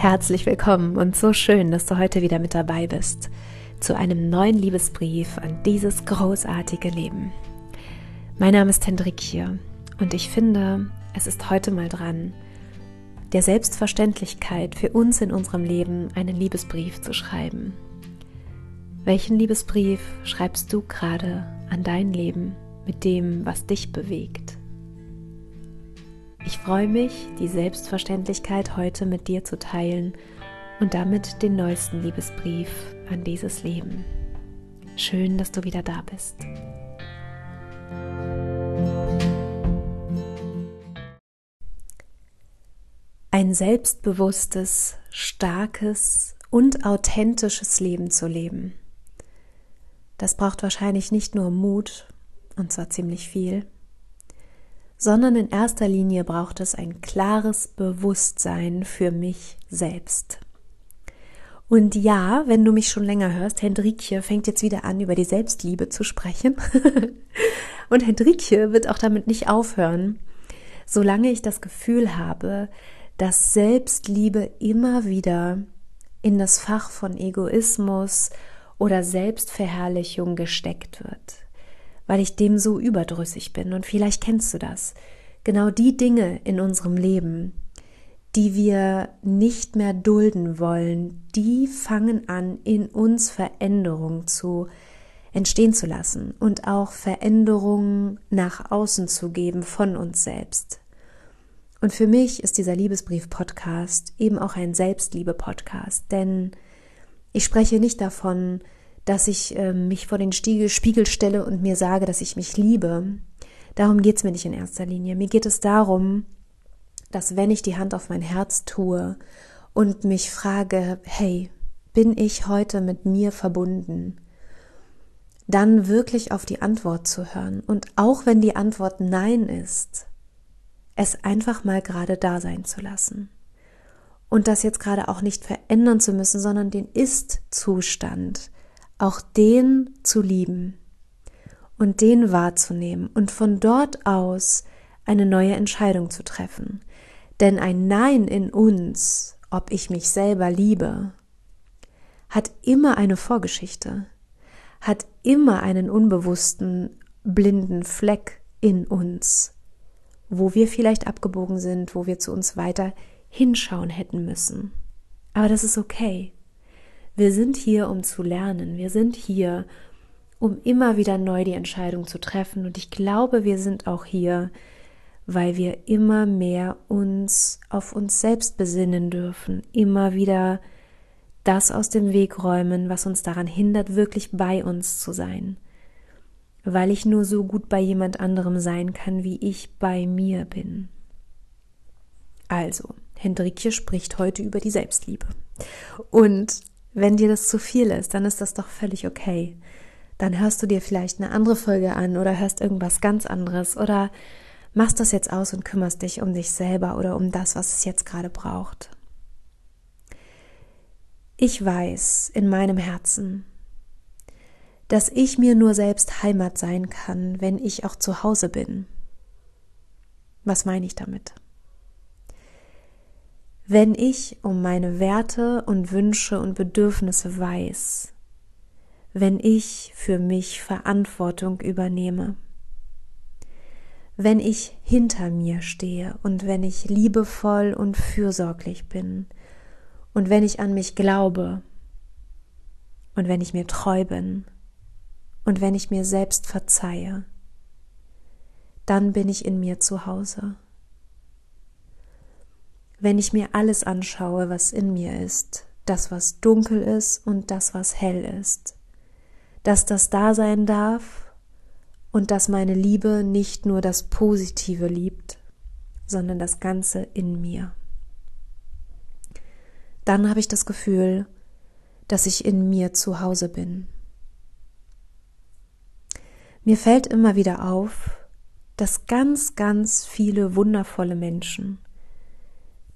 Herzlich willkommen und so schön, dass du heute wieder mit dabei bist zu einem neuen Liebesbrief an dieses großartige Leben. Mein Name ist Hendrikje und ich finde, es ist heute mal dran, der Selbstverständlichkeit für uns in unserem Leben einen Liebesbrief zu schreiben. Welchen Liebesbrief schreibst du gerade an dein Leben mit dem, was dich bewegt? Ich freue mich, die Selbstverständlichkeit heute mit dir zu teilen und damit den neuesten Liebesbrief an dieses Leben. Schön, dass du wieder da bist. Ein selbstbewusstes, starkes und authentisches Leben zu leben. Das braucht wahrscheinlich nicht nur Mut, und zwar ziemlich viel, sondern in erster Linie braucht es ein klares Bewusstsein für mich selbst. Und ja, wenn du mich schon länger hörst, Hendrikje fängt jetzt wieder an, über die Selbstliebe zu sprechen. Und Hendrikje wird auch damit nicht aufhören, solange ich das Gefühl habe, dass Selbstliebe immer wieder in das Fach von Egoismus oder Selbstverherrlichung gesteckt wird weil ich dem so überdrüssig bin. Und vielleicht kennst du das. Genau die Dinge in unserem Leben, die wir nicht mehr dulden wollen, die fangen an, in uns Veränderung zu entstehen zu lassen und auch Veränderungen nach außen zu geben von uns selbst. Und für mich ist dieser Liebesbrief-Podcast eben auch ein Selbstliebe-Podcast, denn ich spreche nicht davon, dass ich äh, mich vor den Spiegel stelle und mir sage, dass ich mich liebe. Darum geht es mir nicht in erster Linie. Mir geht es darum, dass wenn ich die Hand auf mein Herz tue und mich frage, hey, bin ich heute mit mir verbunden? Dann wirklich auf die Antwort zu hören. Und auch wenn die Antwort Nein ist, es einfach mal gerade da sein zu lassen. Und das jetzt gerade auch nicht verändern zu müssen, sondern den Ist-Zustand auch den zu lieben und den wahrzunehmen und von dort aus eine neue Entscheidung zu treffen. Denn ein Nein in uns, ob ich mich selber liebe, hat immer eine Vorgeschichte, hat immer einen unbewussten blinden Fleck in uns, wo wir vielleicht abgebogen sind, wo wir zu uns weiter hinschauen hätten müssen. Aber das ist okay. Wir sind hier, um zu lernen. Wir sind hier, um immer wieder neu die Entscheidung zu treffen. Und ich glaube, wir sind auch hier, weil wir immer mehr uns auf uns selbst besinnen dürfen, immer wieder das aus dem Weg räumen, was uns daran hindert, wirklich bei uns zu sein. Weil ich nur so gut bei jemand anderem sein kann, wie ich bei mir bin. Also, Hendrikje spricht heute über die Selbstliebe. Und wenn dir das zu viel ist, dann ist das doch völlig okay. Dann hörst du dir vielleicht eine andere Folge an oder hörst irgendwas ganz anderes oder machst das jetzt aus und kümmerst dich um dich selber oder um das, was es jetzt gerade braucht. Ich weiß in meinem Herzen, dass ich mir nur selbst Heimat sein kann, wenn ich auch zu Hause bin. Was meine ich damit? Wenn ich um meine Werte und Wünsche und Bedürfnisse weiß, wenn ich für mich Verantwortung übernehme, wenn ich hinter mir stehe und wenn ich liebevoll und fürsorglich bin und wenn ich an mich glaube und wenn ich mir treu bin und wenn ich mir selbst verzeihe, dann bin ich in mir zu Hause wenn ich mir alles anschaue, was in mir ist, das, was dunkel ist und das, was hell ist, dass das da sein darf und dass meine Liebe nicht nur das Positive liebt, sondern das Ganze in mir. Dann habe ich das Gefühl, dass ich in mir zu Hause bin. Mir fällt immer wieder auf, dass ganz, ganz viele wundervolle Menschen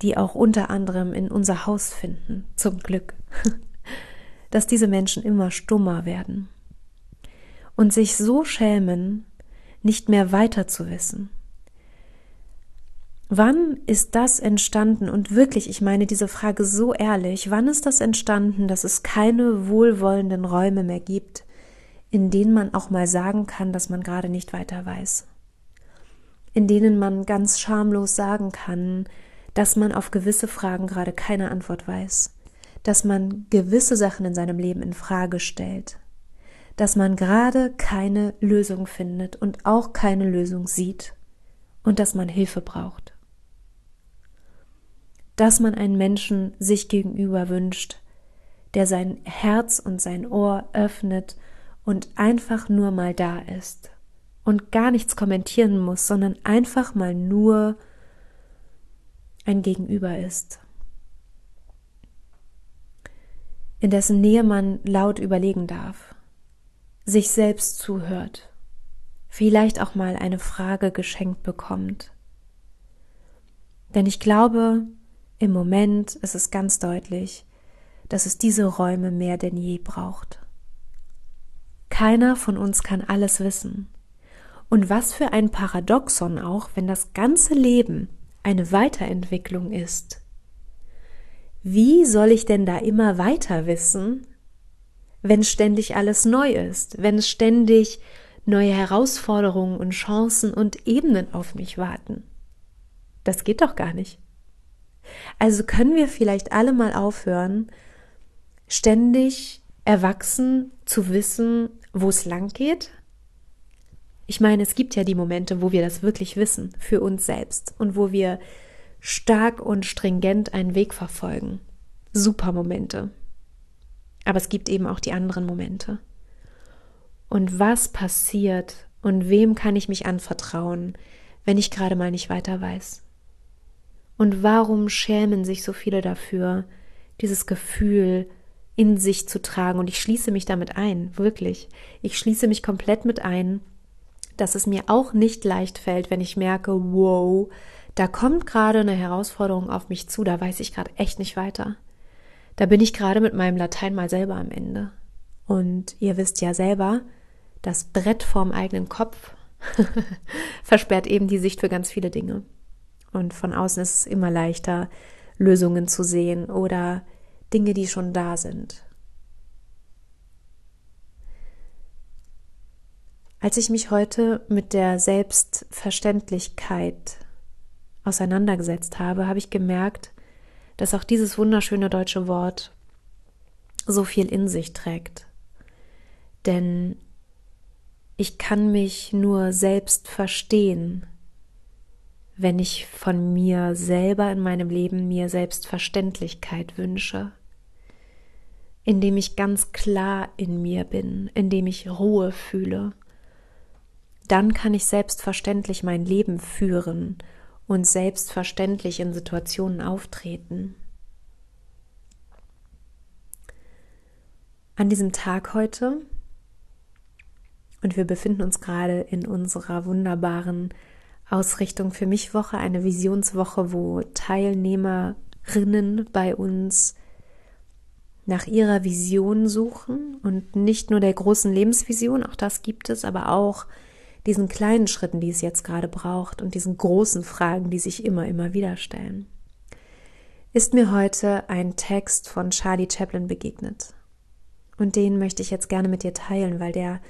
die auch unter anderem in unser Haus finden, zum Glück, dass diese Menschen immer stummer werden und sich so schämen, nicht mehr weiter zu wissen. Wann ist das entstanden? Und wirklich, ich meine diese Frage so ehrlich, wann ist das entstanden, dass es keine wohlwollenden Räume mehr gibt, in denen man auch mal sagen kann, dass man gerade nicht weiter weiß? In denen man ganz schamlos sagen kann, dass man auf gewisse Fragen gerade keine Antwort weiß, dass man gewisse Sachen in seinem Leben in Frage stellt, dass man gerade keine Lösung findet und auch keine Lösung sieht und dass man Hilfe braucht. Dass man einen Menschen sich gegenüber wünscht, der sein Herz und sein Ohr öffnet und einfach nur mal da ist und gar nichts kommentieren muss, sondern einfach mal nur ein Gegenüber ist. In dessen Nähe man laut überlegen darf, sich selbst zuhört, vielleicht auch mal eine Frage geschenkt bekommt. Denn ich glaube, im Moment ist es ganz deutlich, dass es diese Räume mehr denn je braucht. Keiner von uns kann alles wissen. Und was für ein Paradoxon auch, wenn das ganze Leben eine Weiterentwicklung ist. Wie soll ich denn da immer weiter wissen, wenn ständig alles neu ist, wenn ständig neue Herausforderungen und Chancen und Ebenen auf mich warten? Das geht doch gar nicht. Also können wir vielleicht alle mal aufhören, ständig erwachsen zu wissen, wo es lang geht ich meine, es gibt ja die Momente, wo wir das wirklich wissen für uns selbst und wo wir stark und stringent einen Weg verfolgen. Super Momente. Aber es gibt eben auch die anderen Momente. Und was passiert und wem kann ich mich anvertrauen, wenn ich gerade mal nicht weiter weiß? Und warum schämen sich so viele dafür, dieses Gefühl in sich zu tragen? Und ich schließe mich damit ein, wirklich. Ich schließe mich komplett mit ein, dass es mir auch nicht leicht fällt, wenn ich merke, wow, da kommt gerade eine Herausforderung auf mich zu, da weiß ich gerade echt nicht weiter. Da bin ich gerade mit meinem Latein mal selber am Ende. Und ihr wisst ja selber, das Brett vorm eigenen Kopf versperrt eben die Sicht für ganz viele Dinge. Und von außen ist es immer leichter, Lösungen zu sehen oder Dinge, die schon da sind. Als ich mich heute mit der Selbstverständlichkeit auseinandergesetzt habe, habe ich gemerkt, dass auch dieses wunderschöne deutsche Wort so viel in sich trägt. Denn ich kann mich nur selbst verstehen, wenn ich von mir selber in meinem Leben mir Selbstverständlichkeit wünsche, indem ich ganz klar in mir bin, indem ich Ruhe fühle dann kann ich selbstverständlich mein Leben führen und selbstverständlich in Situationen auftreten. An diesem Tag heute, und wir befinden uns gerade in unserer wunderbaren Ausrichtung für mich Woche, eine Visionswoche, wo Teilnehmerinnen bei uns nach ihrer Vision suchen und nicht nur der großen Lebensvision, auch das gibt es, aber auch diesen kleinen Schritten, die es jetzt gerade braucht und diesen großen Fragen, die sich immer, immer wieder stellen, ist mir heute ein Text von Charlie Chaplin begegnet. Und den möchte ich jetzt gerne mit dir teilen, weil der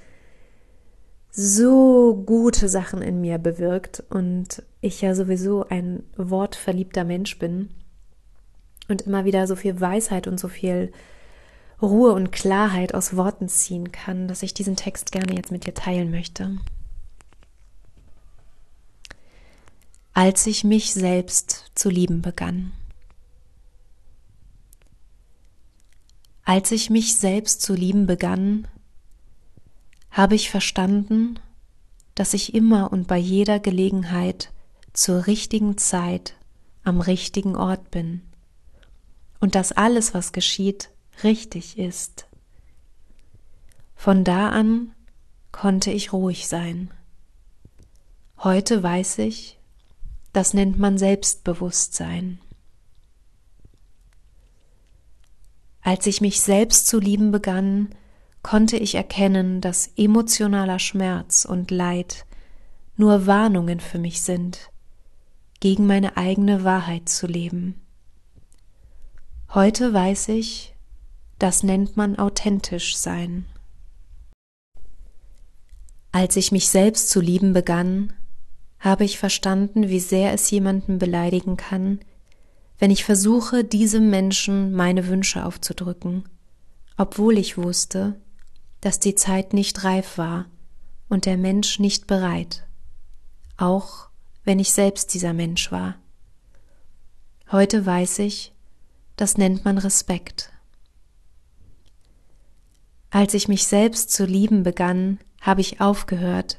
so gute Sachen in mir bewirkt und ich ja sowieso ein wortverliebter Mensch bin und immer wieder so viel Weisheit und so viel Ruhe und Klarheit aus Worten ziehen kann, dass ich diesen Text gerne jetzt mit dir teilen möchte. Als ich mich selbst zu lieben begann. Als ich mich selbst zu lieben begann, habe ich verstanden, dass ich immer und bei jeder Gelegenheit zur richtigen Zeit am richtigen Ort bin und dass alles, was geschieht, richtig ist. Von da an konnte ich ruhig sein. Heute weiß ich, das nennt man Selbstbewusstsein. Als ich mich selbst zu lieben begann, konnte ich erkennen, dass emotionaler Schmerz und Leid nur Warnungen für mich sind, gegen meine eigene Wahrheit zu leben. Heute weiß ich, das nennt man authentisch sein. Als ich mich selbst zu lieben begann, habe ich verstanden, wie sehr es jemanden beleidigen kann, wenn ich versuche, diesem Menschen meine Wünsche aufzudrücken, obwohl ich wusste, dass die Zeit nicht reif war und der Mensch nicht bereit, auch wenn ich selbst dieser Mensch war. Heute weiß ich, das nennt man Respekt. Als ich mich selbst zu lieben begann, habe ich aufgehört,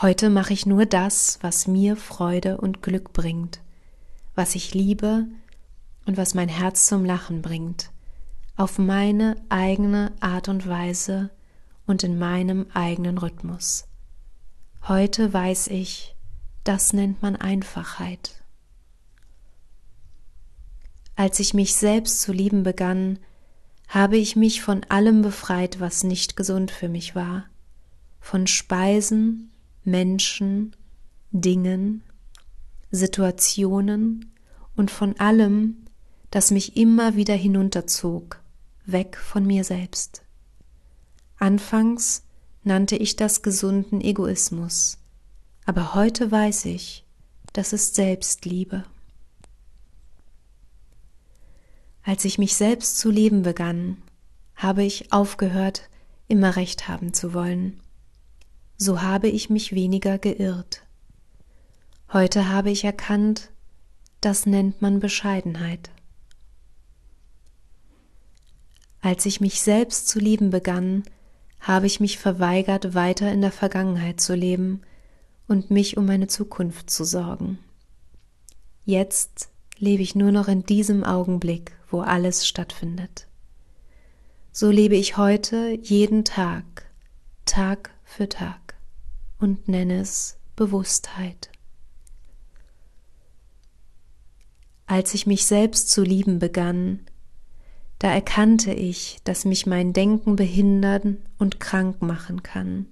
Heute mache ich nur das, was mir Freude und Glück bringt, was ich liebe und was mein Herz zum Lachen bringt, auf meine eigene Art und Weise und in meinem eigenen Rhythmus. Heute weiß ich, das nennt man Einfachheit. Als ich mich selbst zu lieben begann, habe ich mich von allem befreit, was nicht gesund für mich war, von Speisen, Menschen, Dingen, Situationen und von allem, das mich immer wieder hinunterzog, weg von mir selbst. Anfangs nannte ich das gesunden Egoismus, aber heute weiß ich, das ist Selbstliebe. Als ich mich selbst zu lieben begann, habe ich aufgehört, immer recht haben zu wollen. So habe ich mich weniger geirrt. Heute habe ich erkannt, das nennt man Bescheidenheit. Als ich mich selbst zu lieben begann, habe ich mich verweigert, weiter in der Vergangenheit zu leben und mich um meine Zukunft zu sorgen. Jetzt lebe ich nur noch in diesem Augenblick wo alles stattfindet. So lebe ich heute jeden Tag, Tag für Tag und nenne es Bewusstheit. Als ich mich selbst zu lieben begann, da erkannte ich, dass mich mein Denken behindern und krank machen kann.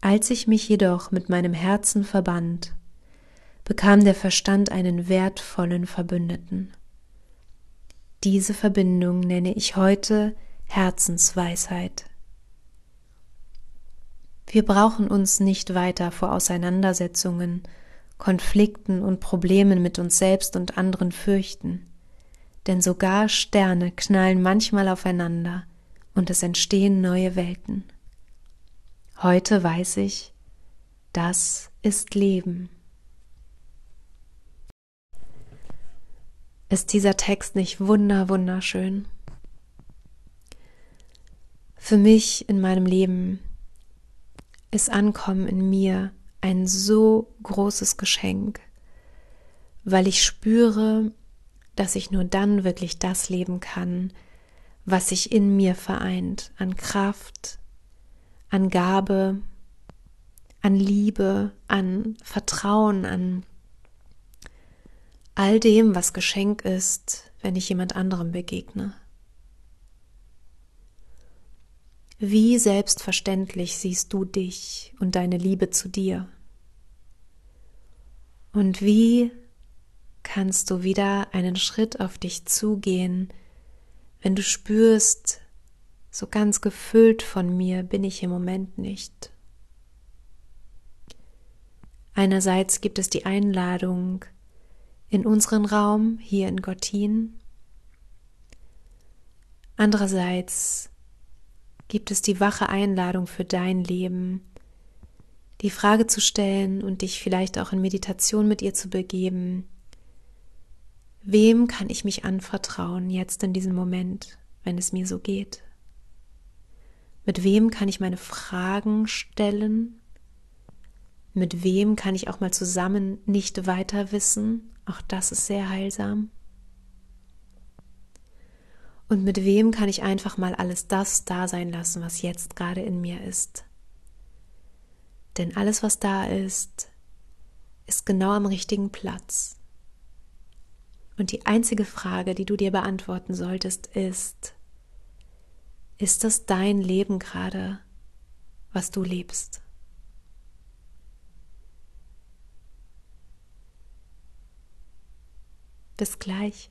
Als ich mich jedoch mit meinem Herzen verband, bekam der Verstand einen wertvollen Verbündeten. Diese Verbindung nenne ich heute Herzensweisheit. Wir brauchen uns nicht weiter vor Auseinandersetzungen, Konflikten und Problemen mit uns selbst und anderen fürchten, denn sogar Sterne knallen manchmal aufeinander und es entstehen neue Welten. Heute weiß ich, das ist Leben. Ist dieser Text nicht wunder, wunderschön? Für mich in meinem Leben ist Ankommen in mir ein so großes Geschenk, weil ich spüre, dass ich nur dann wirklich das leben kann, was sich in mir vereint, an Kraft, an Gabe, an Liebe, an Vertrauen, an all dem, was Geschenk ist, wenn ich jemand anderem begegne. Wie selbstverständlich siehst du dich und deine Liebe zu dir? Und wie kannst du wieder einen Schritt auf dich zugehen, wenn du spürst, so ganz gefüllt von mir bin ich im Moment nicht. Einerseits gibt es die Einladung, in unseren Raum hier in Gottin. Andererseits gibt es die wache Einladung für dein Leben, die Frage zu stellen und dich vielleicht auch in Meditation mit ihr zu begeben. Wem kann ich mich anvertrauen jetzt in diesem Moment, wenn es mir so geht? Mit wem kann ich meine Fragen stellen? Mit wem kann ich auch mal zusammen nicht weiter wissen? Auch das ist sehr heilsam. Und mit wem kann ich einfach mal alles das da sein lassen, was jetzt gerade in mir ist? Denn alles, was da ist, ist genau am richtigen Platz. Und die einzige Frage, die du dir beantworten solltest, ist, ist das dein Leben gerade, was du lebst? Bis gleich.